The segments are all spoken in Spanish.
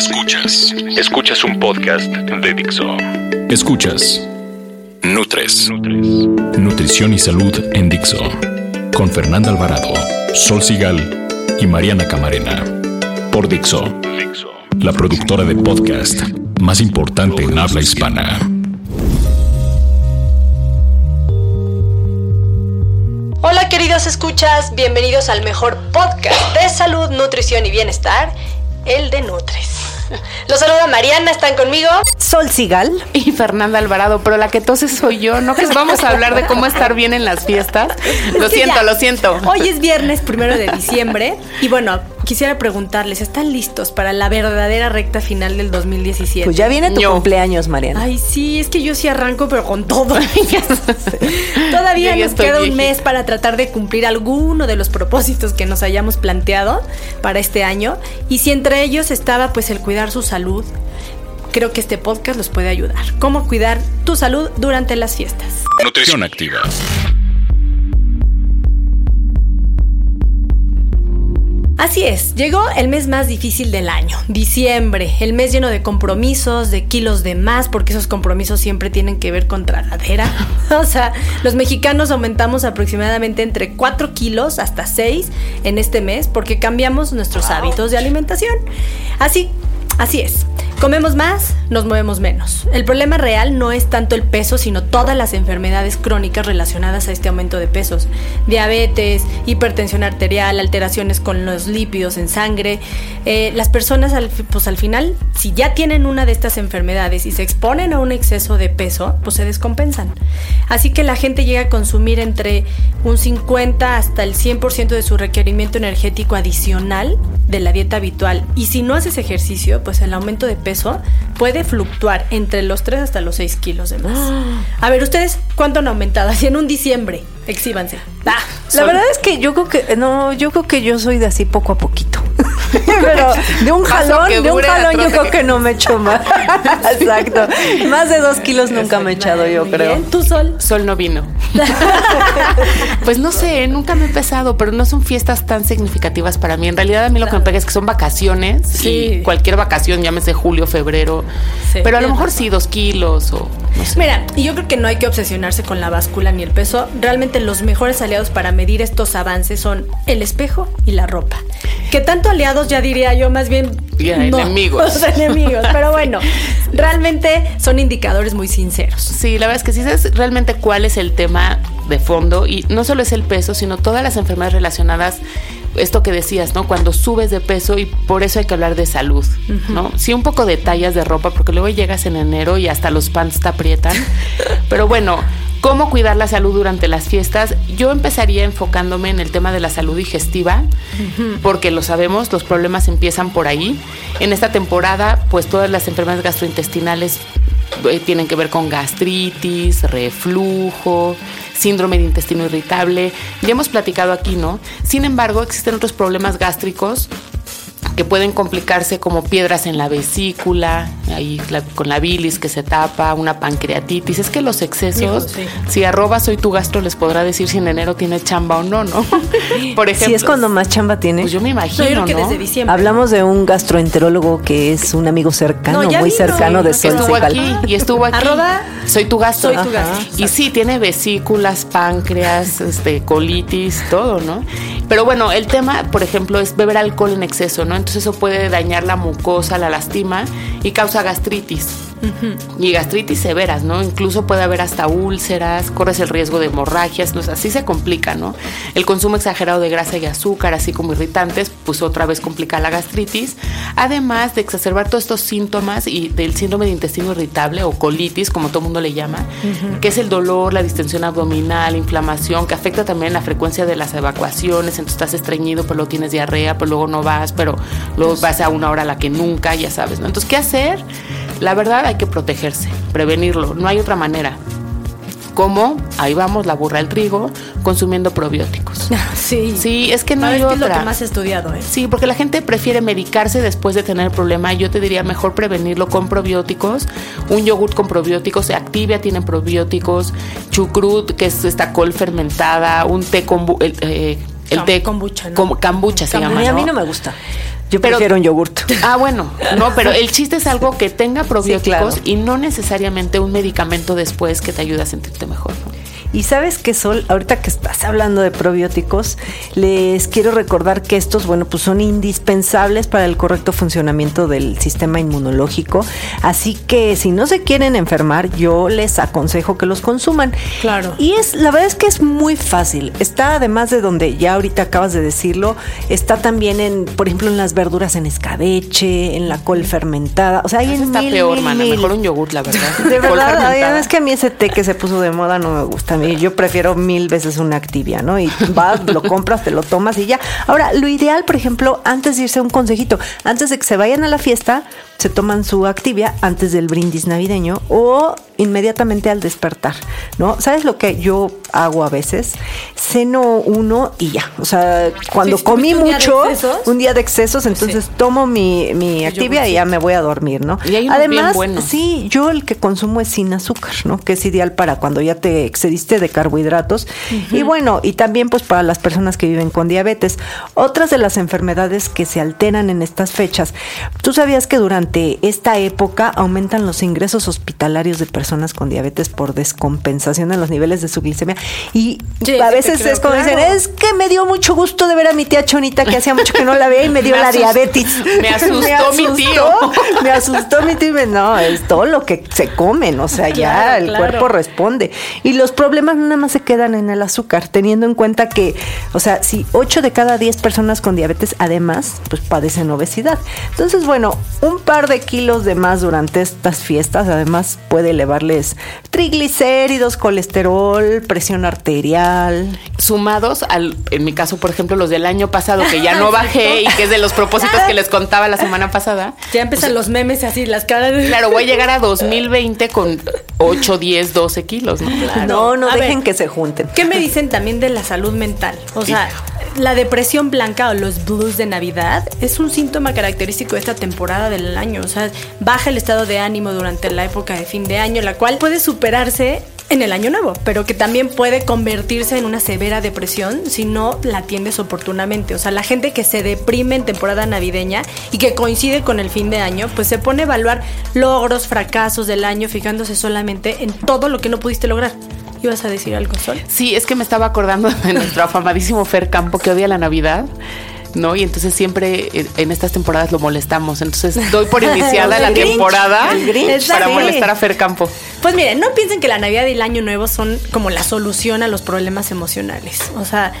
Escuchas, escuchas un podcast de Dixo. Escuchas Nutres, Nutrición y Salud en Dixo. Con Fernanda Alvarado, Sol Sigal y Mariana Camarena. Por Dixo, la productora de podcast más importante en habla hispana. Hola queridos escuchas, bienvenidos al mejor podcast de salud, nutrición y bienestar, el de Nutres. Los saluda Mariana, ¿están conmigo? Sol Sigal. y Fernanda Alvarado, pero la que toses soy yo, ¿no? Que vamos a hablar de cómo estar bien en las fiestas. Lo siento, ya, lo siento. Hoy es viernes primero de diciembre y bueno, quisiera preguntarles, ¿están listos para la verdadera recta final del 2017? Pues ya viene tu Yo. cumpleaños, Mariana. Ay, sí, es que yo sí arranco, pero con todo. Todavía nos queda un viejita. mes para tratar de cumplir alguno de los propósitos que nos hayamos planteado para este año. Y si entre ellos estaba pues el cuidar su salud, creo que este podcast los puede ayudar. ¿Cómo cuidar tu salud durante las fiestas? Nutrición activa. Así es, llegó el mes más difícil del año, diciembre, el mes lleno de compromisos, de kilos de más, porque esos compromisos siempre tienen que ver con tragadera. O sea, los mexicanos aumentamos aproximadamente entre 4 kilos hasta 6 en este mes porque cambiamos nuestros hábitos de alimentación. Así, así es. Comemos más, nos movemos menos. El problema real no es tanto el peso, sino todas las enfermedades crónicas relacionadas a este aumento de pesos. Diabetes, hipertensión arterial, alteraciones con los lípidos en sangre. Eh, las personas, al, pues al final, si ya tienen una de estas enfermedades y se exponen a un exceso de peso, pues se descompensan. Así que la gente llega a consumir entre un 50 hasta el 100% de su requerimiento energético adicional de la dieta habitual. Y si no haces ejercicio, pues el aumento de peso puede fluctuar entre los 3 hasta los 6 kilos de más. A ver, ¿ustedes cuánto han aumentado? Así en un diciembre, exhíbanse. Ah, La verdad es que yo creo que no, yo creo que yo soy de así poco a poquito. Pero de un jalón, de un jalón yo creo que no me echo más. Exacto. Más de dos kilos nunca me he echado, yo Muy creo. ¿Tú, Sol? Sol no vino. pues no sé, nunca me he pesado, pero no son fiestas tan significativas para mí. En realidad a mí lo que me pega es que son vacaciones. Sí. Y cualquier vacación, llámese julio, febrero. Sí, pero a lo mejor sí, dos kilos o no sé. Mira, y yo creo que no hay que obsesionarse con la báscula ni el peso. Realmente los mejores aliados para medir estos avances son el espejo y la ropa. Que tanto aliados ya diría yo, más bien Ya, no, enemigos. los enemigos. Pero bueno, realmente son indicadores muy sinceros. Sí, la verdad es que sí sabes realmente cuál es el tema de fondo y no solo es el peso, sino todas las enfermedades relacionadas, esto que decías, ¿no? Cuando subes de peso y por eso hay que hablar de salud, ¿no? Sí, un poco de tallas de ropa, porque luego llegas en enero y hasta los pants te aprietan. Pero bueno, ¿cómo cuidar la salud durante las fiestas? Yo empezaría enfocándome en el tema de la salud digestiva, porque lo sabemos, los problemas empiezan por ahí. En esta temporada, pues todas las enfermedades gastrointestinales eh, tienen que ver con gastritis, reflujo, síndrome de intestino irritable. Ya hemos platicado aquí, ¿no? Sin embargo, existen otros problemas gástricos que pueden complicarse como piedras en la vesícula, ahí la- con la bilis que se tapa, una pancreatitis. Es que los excesos, Hijo, sí. si arroba soy tu gastro, les podrá decir si en enero tiene chamba o no, ¿no? Por ejemplo. Si es cuando más chamba tiene. Pues yo me No, imagino, yo creo que ¿no? desde diciembre. Hablamos de un gastroenterólogo que es un amigo cercano, No, muy vino, cercano de Sol estuvo aquí y estuvo aquí. Arroba soy tu gastro. soy tu gastro. Y sí, tiene vesículas, páncreas, este, colitis, todo, ¿no? Pero bueno, el tema, por ejemplo, es beber alcohol en exceso, ¿no? Entonces eso puede dañar la mucosa, la lastima y causa gastritis. Y gastritis severas, ¿no? Incluso puede haber hasta úlceras, corres el riesgo de hemorragias, ¿no? así se complica, ¿no? El consumo exagerado de grasa y azúcar, así como irritantes, pues otra vez complica la gastritis, además de exacerbar todos estos síntomas y del síndrome de intestino irritable o colitis, como todo el mundo le llama, que es el dolor, la distensión abdominal, inflamación, que afecta también la frecuencia de las evacuaciones, entonces estás estreñido, pero luego tienes diarrea, pero luego no vas, pero luego vas a una hora a la que nunca, ya sabes, ¿no? Entonces, ¿qué hacer? La verdad hay que protegerse, prevenirlo, no hay otra manera. ¿Cómo? Ahí vamos, la burra el trigo, consumiendo probióticos. Sí. Sí, es que no hay ¿qué es lo otra. que más he estudiado, ¿eh? Sí, porque la gente prefiere medicarse después de tener el problema. Yo te diría mejor prevenirlo con probióticos. Un yogurt con probióticos, Activia tiene probióticos, chucrut, que es esta col fermentada, un té con el, eh, el Cam- té kombucha, ¿no? como kombucha se Kombucha. llama, a mí no me gusta. Yo Pero- prefiero un yogurt. Ah, bueno, no, pero el chiste es algo que tenga probióticos claro. y no necesariamente un medicamento después que te ayude a sentirte mejor. ¿no? Y sabes que Sol, ahorita que estás hablando de probióticos, les quiero recordar que estos, bueno, pues son indispensables para el correcto funcionamiento del sistema inmunológico. Así que si no se quieren enfermar, yo les aconsejo que los consuman. Claro. Y es, la verdad es que es muy fácil. Está además de donde ya ahorita acabas de decirlo, está también en, por ejemplo, en las verduras en escabeche, en la col fermentada. O sea, hay Eso en está mil, peor, mil, mana. mil. Mejor un yogur, la verdad. De verdad, es que a mí ese té que se puso de moda no me gusta. Mí yo prefiero mil veces una activia, ¿no? Y vas, lo compras, te lo tomas y ya. Ahora, lo ideal, por ejemplo, antes de irse un consejito, antes de que se vayan a la fiesta, se toman su activia antes del brindis navideño o inmediatamente al despertar, ¿no? ¿Sabes lo que yo hago a veces? Ceno uno y ya. O sea, cuando comí ¿tuviste un día de mucho, un día de excesos, entonces tomo mi, mi activia y ya me voy a dormir, ¿no? Y hay Además, sí, yo el que consumo es sin azúcar, ¿no? Que es ideal para cuando ya te excediste de carbohidratos. Y bueno, y también pues para las personas que viven con diabetes. Otras de las enfermedades que se alteran en estas fechas. ¿Tú sabías que durante esta época aumentan los ingresos hospitalarios de personas con diabetes por descompensación en los niveles de su glicemia? Y Sí, a veces creo, es como claro. dicen, es que me dio mucho gusto de ver a mi tía Chonita que hacía mucho que no la veía y me dio Me la asustó- diabetes. me asustó mi tío. Me asustó mi tío. y me- No, es todo lo que se comen, o sea, ya Claro, el claro. cuerpo responde. Y los problemas nada más se quedan en el azúcar, teniendo en cuenta que, o sea, si 8 de cada 10 personas con diabetes además, pues padecen obesidad. Entonces, bueno, un par de kilos de más durante estas fiestas, además puede elevarles triglicéridos, colesterol, presión arterial. Sumados al, en mi caso, por ejemplo, los del año pasado, que ya no bajé y que es de los propósitos que les contaba la semana pasada. Ya empiezan los memes así, las caras. Claro, voy a llegar a 2020 con 8, 10, 12 kilos, ¿no? No, no A dejen ver. que se junten. ¿Qué me dicen también de la salud mental? O sea, la depresión blanca o los blues de Navidad es un síntoma característico de esta temporada del año. O sea, baja el estado de ánimo durante la época de fin de año, la cual puede superarse en el año nuevo, pero que también puede convertirse en una severa depresión si no la atiendes oportunamente. O sea, la gente que se deprime en temporada navideña y que coincide con el fin de año, pues se pone a evaluar logros, fracasos del año, fijándose solamente en todo lo que no pudiste lograr. ¿Ibas a decir algo, Sol? Sí, es que me estaba acordando de nuestro afamadísimo Fer Campo que odia la Navidad. ¿No? Y entonces siempre en estas temporadas lo molestamos. Entonces doy por iniciada la Grinch, temporada para molestar a Fer Campo. Pues miren, no piensen que la Navidad y el Año Nuevo son como la solución a los problemas emocionales. O sea,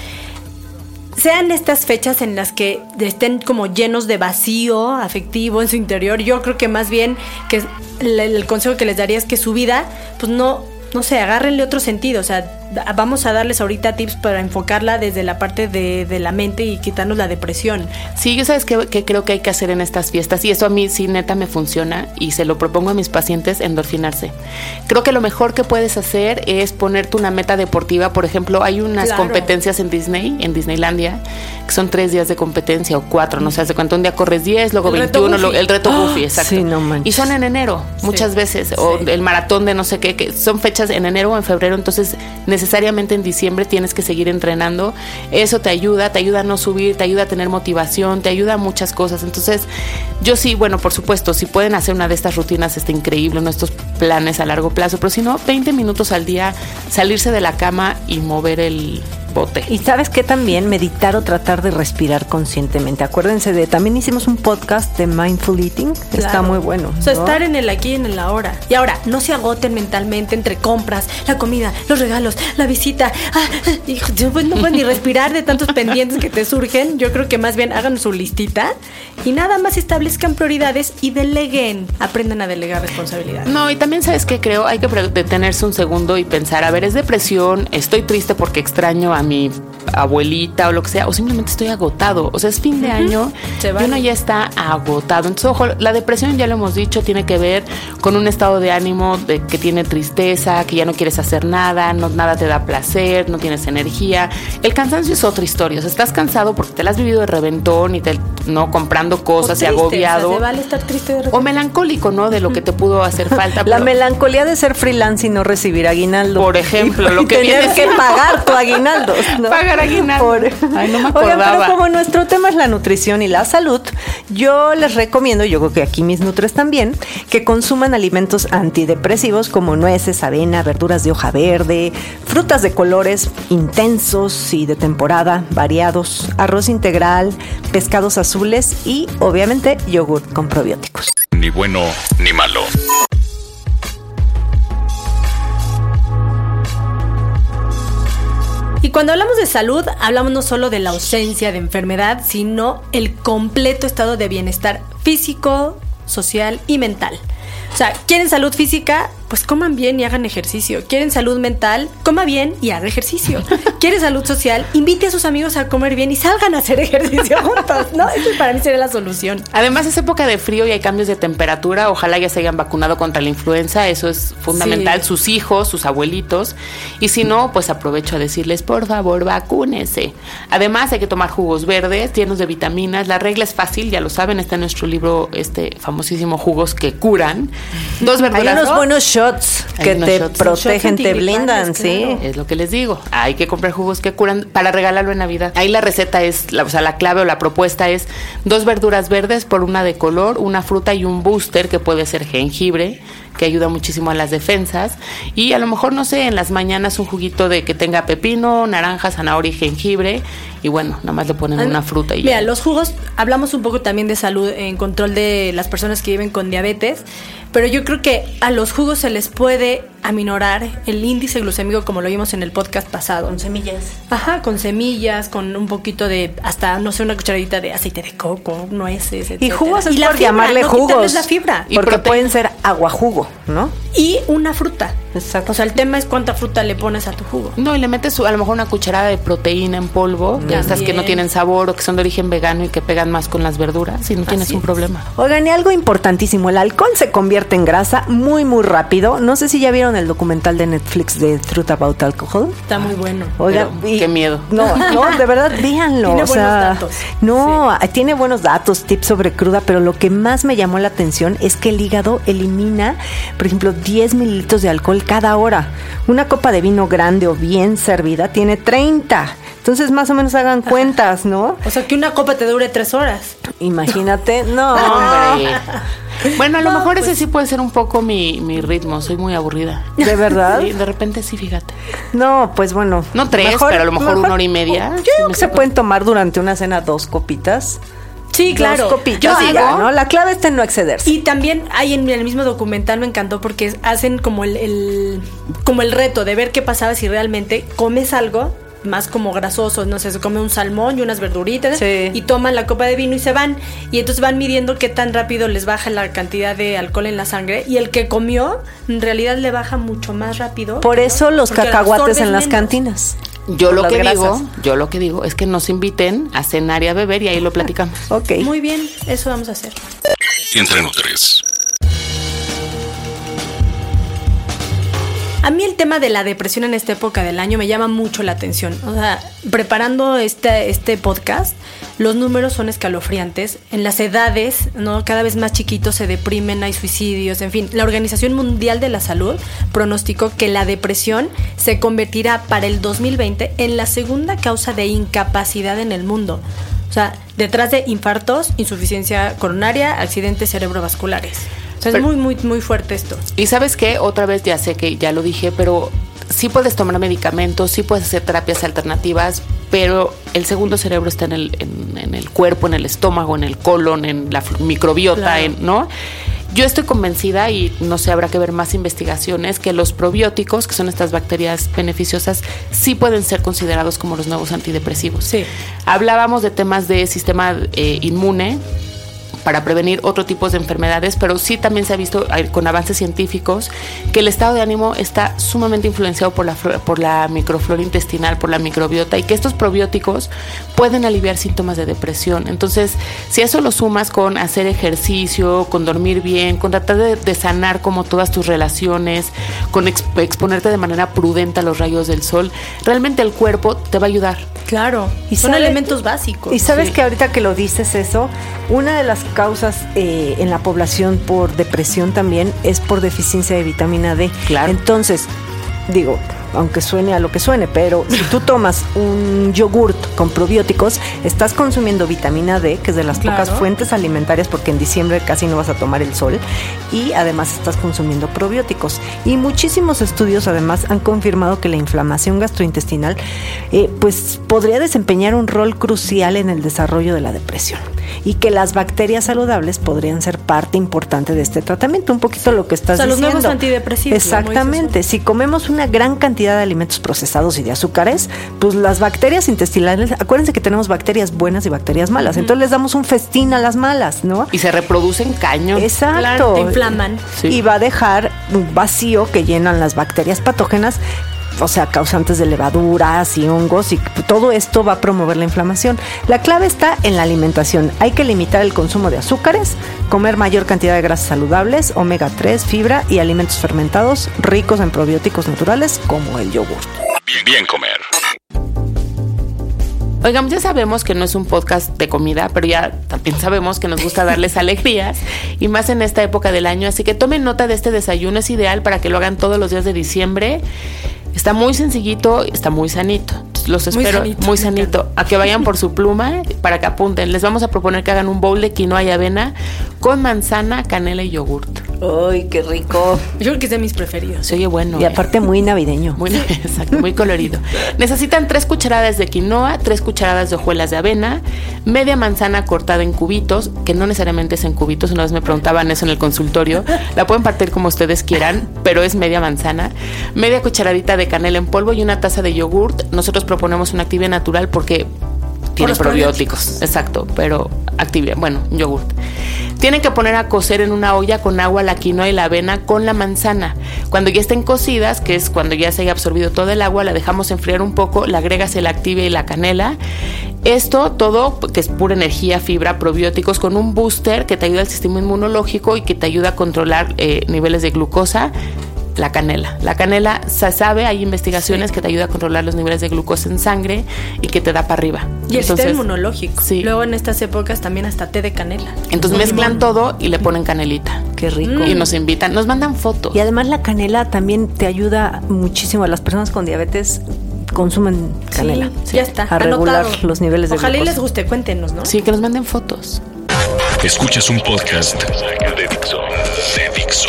sean estas fechas en las que estén como llenos de vacío afectivo en su interior, yo creo que más bien que el, el consejo que les daría es que su vida, pues no, no sé, agárrenle otro sentido. O sea, vamos a darles ahorita tips para enfocarla desde la parte de, de la mente y quitarnos la depresión. Sí, yo sabes qué, qué creo que hay que hacer en estas fiestas y eso a mí sí neta me funciona y se lo propongo a mis pacientes endorfinarse. Creo que lo mejor que puedes hacer es ponerte una meta deportiva. Por ejemplo, hay unas Claro. competencias en Disney, en Disneylandia, que son tres días de competencia o cuatro, no sé hace cuánto. Un día corres 10, luego El reto 21, Goofy. lo- el reto Goofy, exacto. sí, no manches. y son en enero, muchas veces, o sí. el maratón de no sé qué, que son fechas en enero o en febrero, entonces necesariamente en diciembre tienes que seguir entrenando. Eso te ayuda, te ayuda a no subir, te ayuda a tener motivación, te ayuda a muchas cosas. Entonces, yo sí, bueno, por supuesto, si pueden hacer una de estas rutinas, está increíble, ¿no? estos planes a largo plazo, pero si no, 20 minutos al día, salirse de la cama y mover el, bote. Y sabes que también meditar o tratar de respirar conscientemente. Acuérdense de, también hicimos un podcast de mindful eating. Está Claro. muy bueno. O sea, ¿no? estar en el aquí y en el ahora. Y ahora, no se agoten mentalmente entre compras, la comida, los regalos, la visita. Ah, hijo, yo, pues, no puedes ni respirar de tantos pendientes que te surgen. Yo creo que más bien hagan su listita y nada más establezcan prioridades y deleguen. Aprendan a delegar responsabilidades. No, y también sabes que creo, hay que detenerse un segundo y pensar, a ver, es depresión, estoy triste porque extraño a mi abuelita o lo que sea, o simplemente estoy agotado. O sea, es fin de año Se y uno ya está agotado. Entonces, ojo, la depresión, ya lo hemos dicho, tiene que ver con un estado de ánimo de que tiene tristeza, que ya no quieres hacer nada, no, nada te da placer, no tienes energía. El cansancio es otra historia. O sea, estás cansado porque te la has vivido de reventón y te, no comprando cosas y agobiado. o sea, se vale estar triste de O repente. melancólico, ¿no? De lo que te pudo hacer falta. La pero- melancolía de ser freelance y no recibir aguinaldo. Por ejemplo, Y- lo que viene que pagar tu aguinaldo. ¿no? Pagar aguinaldo. Ay, no me Oigan, acordaba. pero como nuestro tema es la nutrición y la salud, yo les recomiendo, yo creo que aquí mis nutres también, que consuman alimentos antidepresivos como nueces, avena, verduras de hoja verde, frutas de colores intensos y de temporada, variados, arroz integral, pescados azules y obviamente yogur con probióticos. Ni bueno ni malo. Y cuando hablamos de salud, hablamos no solo de la ausencia de enfermedad, sino el completo estado de bienestar físico, social y mental. O sea, ¿quieren salud física? Pues coman bien y hagan ejercicio. ¿Quieren salud mental? Coma bien y haga ejercicio. ¿Quieren salud social? Invite a sus amigos a comer bien y salgan a hacer ejercicio juntos, ¿no? Eso para mí sería la solución. Además es época de frío y hay cambios de temperatura. Ojalá ya se hayan vacunado contra la influenza. Eso es fundamental. Sí. Sus hijos, sus abuelitos. Y si no, pues aprovecho a decirles, por favor, vacúnese. Además hay que tomar jugos verdes, llenos de vitaminas. La regla es fácil, ya lo saben. Está en nuestro libro, este famosísimo Jugos que curan. Dos Hay verduras. unos ¿no? buenos shots Hay que te shots. protegen, te blindan, sí. claro. Es lo que les digo. Hay que comprar jugos que curan para regalarlo en Navidad. Ahí la receta es, la, o sea, la clave o la propuesta es dos verduras verdes por una de color, una fruta y un booster que puede ser jengibre, que ayuda muchísimo a las defensas. Y a lo mejor, no sé, en las mañanas un juguito de que tenga pepino, naranja, zanahoria y jengibre. Y bueno, nada más le ponen una fruta y Mira, ya. los jugos, hablamos un poco también de salud en control de las personas que viven con diabetes, pero yo creo que a los jugos se les puede aminorar el índice glucémico como lo vimos en el podcast pasado. Con semillas. Ajá, con semillas, con un poquito de, hasta, no sé, una cucharadita de aceite de coco, nueces, Y etcétera. jugos es la por fibra, llamarle no jugos. la fibra. Y porque proteína. pueden ser aguajugo, ¿no? Y una fruta. Exacto. O sea, el tema es cuánta fruta le pones a tu jugo. No, y le metes su- a lo mejor una cucharada de proteína en polvo, de estas que no tienen sabor o que son de origen vegano y que pegan más con las verduras, y no tienes un problema. Oigan, y algo importantísimo, el alcohol se convierte en grasa muy, muy rápido. No sé si ya vieron el documental de Netflix de Truth About Alcohol. Está muy bueno. Oigan, Pero, qué miedo. No, no, de verdad, véanlo. Tiene o buenos sea, datos. No, tiene buenos datos, tips sobre cruda, pero lo que más me llamó la atención es que el hígado elimina, por ejemplo, 10 mililitros de alcohol cada hora. Una copa de vino grande o bien servida tiene 30. Entonces, más o menos hagan cuentas, ¿no? O sea, que una copa te dure tres horas. Imagínate, no. Hombre. Bueno, a lo No, mejor pues- ese sí puede ser un poco mi, mi ritmo. Soy muy aburrida. ¿De verdad? Sí, de repente sí, fíjate. No, pues bueno. No tres, pero a lo mejor una hora y media. Yo creo que se pueden tomar durante una cena dos copitas. Sí, claro. Dos copitas. Yo digo, ya, ¿no? La clave está en no excederse. Y también hay en el mismo documental, me encantó porque hacen como el, el- como el reto de ver qué pasaba si realmente comes algo más como grasoso, no sé, se come un salmón y unas verduritas Sí. y toman la copa de vino y se van y entonces van midiendo qué tan rápido les baja la cantidad de alcohol en la sangre y el que comió en realidad le baja mucho más rápido. Por eso los Porque cacahuates en las menos. cantinas. Yo lo que grasas. digo, yo lo que digo es que nos inviten a cenar y a beber y ahí lo platicamos. Ok. Muy bien, eso vamos a hacer. Entre Nutres. A mí el tema de la depresión en esta época del año me llama mucho la atención. O sea, preparando este, este podcast, los números son escalofriantes. En las edades, ¿no? Cada vez más chiquitos se deprimen, hay suicidios, en fin. La Organización Mundial de la Salud pronosticó que la depresión se convertirá para el 2020 en la segunda causa de incapacidad en el mundo. O sea, detrás de infartos, insuficiencia coronaria, accidentes cerebrovasculares. O sea, es muy, muy, muy fuerte esto. Y sabes qué, otra vez ya sé que ya lo dije, pero sí puedes tomar medicamentos, sí puedes hacer terapias alternativas, pero el segundo cerebro está en el, en, en el cuerpo, en el estómago, en el colon, en la microbiota, Claro. en, ¿no? Yo estoy convencida, y no sé, habrá que ver más investigaciones, que los probióticos, que son estas bacterias beneficiosas, sí pueden ser considerados como los nuevos antidepresivos. Sí. Hablábamos de temas de sistema eh, inmune para prevenir otro tipo de enfermedades, pero sí también se ha visto eh, con avances científicos que el estado de ánimo está sumamente influenciado por la, por la microflora intestinal, por la microbiota y que estos probióticos pueden aliviar síntomas de depresión. Entonces, si eso lo sumas con hacer ejercicio, con dormir bien, con tratar de, de sanar como todas tus relaciones, con ex- exponerte de manera prudente a los rayos del sol, realmente el cuerpo te va a ayudar. Claro. Y Son sabe- elementos básicos. Y sabes Sí. que ahorita que lo dices eso, una de las causas eh, en la población por depresión también es por deficiencia de vitamina D. Claro. Entonces, digo, aunque suene a lo que suene, pero si tú tomas un yogurt con probióticos, estás consumiendo vitamina D, que es de las Claro. pocas fuentes alimentarias, porque en diciembre casi no vas a tomar el sol, y además estás consumiendo probióticos. Y muchísimos estudios además han confirmado que la inflamación gastrointestinal eh, pues podría desempeñar un rol crucial en el desarrollo de la depresión y que las bacterias saludables podrían ser parte importante de este tratamiento, un poquito lo que estás O sea, los diciendo. nuevos antidepresivos. Exactamente, si comemos una gran cantidad de alimentos procesados y de azúcares, pues las bacterias intestinales, acuérdense que tenemos bacterias buenas y bacterias malas, entonces les damos un festín a las malas, ¿no? Y se reproducen cañón. Exacto. Claro, te inflaman. Sí. Y va a dejar un vacío que llenan las bacterias patógenas, o sea, causantes de levaduras y hongos, y todo esto va a promover la inflamación. La clave está en la alimentación. Hay que limitar el consumo de azúcares, comer mayor cantidad de grasas saludables, omega 3, fibra y alimentos fermentados ricos en probióticos naturales como el yogur. Bien, bien comer. Oigan, ya sabemos que no es un podcast de comida, pero ya también sabemos que nos gusta darles alegrías y más en esta época del año. Así que tomen nota de este desayuno, es ideal para que lo hagan todos los días de diciembre. Está muy sencillito, está muy sanito. Los Muy espero sanito, muy sanito. A que vayan por su pluma para que apunten. Les vamos a proponer que hagan un bowl de quinoa y avena con manzana, canela y yogurt. ¡Ay, qué rico! Yo creo que es de mis preferidos. Se oye bueno. Y ¿eh? aparte muy navideño. Muy, exacto, muy colorido. Necesitan tres cucharadas de quinoa, tres cucharadas de hojuelas de avena, media manzana cortada en cubitos, que no necesariamente es en cubitos, una vez me preguntaban eso en el consultorio. La pueden partir como ustedes quieran, pero es media manzana, media cucharadita de canela en polvo y una taza de yogurt. Nosotros proponemos una actividad natural porque tiene probióticos. Exacto, pero activia, bueno, yogurt. Tienen que poner a cocer en una olla con agua la quinoa y la avena con la manzana. Cuando ya estén cocidas, que es cuando ya se haya absorbido todo el agua, la dejamos enfriar un poco, le agregas el activia y la canela. Esto todo, que es pura energía, fibra, probióticos, con un booster que te ayuda al sistema inmunológico y que te ayuda a controlar eh, niveles de glucosa. La canela. La canela se sabe, hay investigaciones que te ayuda a controlar los niveles de glucosa en sangre y que te da para arriba. Y el sistema inmunológico. Sí. Luego en estas épocas también hasta té de canela. Entonces mezclan todo y le ponen canelita. Qué rico. Y nos invitan, nos mandan fotos. Y además la canela también te ayuda muchísimo a las personas con diabetes consumen canela. Sí, ya está. A regular anotado. los niveles de Ojalá y glucosa. les guste, cuéntenos, ¿no? Sí, que nos manden fotos. Escuchas un podcast de Dixo. De Dixo.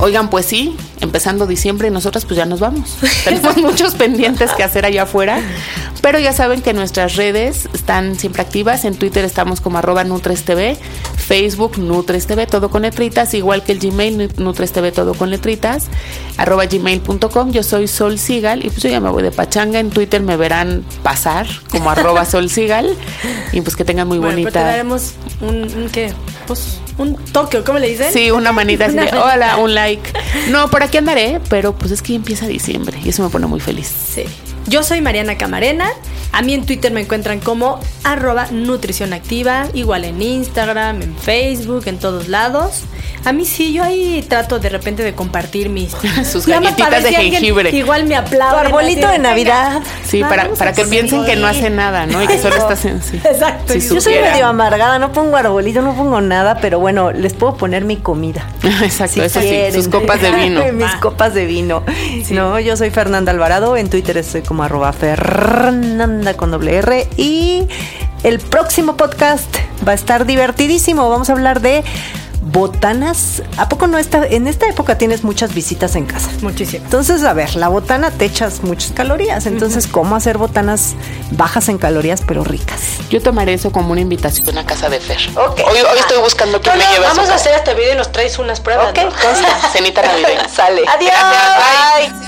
Oigan, pues sí, empezando diciembre y nosotras pues ya nos vamos. Tenemos muchos pendientes que hacer allá afuera, pero ya saben que nuestras redes están siempre activas. En Twitter estamos como arroba NutresTV, Facebook NutresTV, todo con letritas, igual que el Gmail NutresTV, todo con letritas, arroba gmail.com. Yo soy Sol Sigal y pues yo ya me voy de pachanga. En Twitter me verán pasar como arroba Sol Sigal y pues que tengan muy Bueno, te bonita... daremos un, un ¿qué? Pues un toque, ¿o ¿cómo le dicen? Sí, una manita así de, hola, un like. No, por aquí andaré, pero pues es que ya empieza diciembre y eso me pone muy feliz. Sí. Yo soy Mariana Camarena. A mí en Twitter me encuentran como arroba nutrición activa, igual en Instagram, en Facebook, en todos lados. A mí sí, yo ahí trato de repente de compartir mis Sus galletitas de jengibre. Igual me aplaude. Tu arbolito de Navidad. Sí, para, para que piensen que no hace nada, ¿no? Y que solo estás en sí. Exacto. Si Yo soy medio amargada, no pongo arbolito, no pongo nada, pero bueno, les puedo poner mi comida. Exacto, Si eso sí, sus copas de vino. Mis Va. copas de vino. No, yo soy Fernanda Alvarado, en Twitter estoy como arroba Fernanda con doble R y el próximo podcast va a estar divertidísimo. Vamos a hablar de botanas. ¿A poco no está? En esta época tienes muchas visitas en casa. Muchísimo. Entonces, a ver, la botana te echas muchas calorías. Entonces, ¿cómo hacer botanas bajas en calorías pero ricas? Yo tomaré eso como una invitación a casa de Fer. Hoy, hoy estoy buscando que No, me no, lleve vamos a hacer este video y nos traes unas pruebas. Ok, ¿no? consta. Cenita navideña. Sale. Adiós. Gracias, Bye.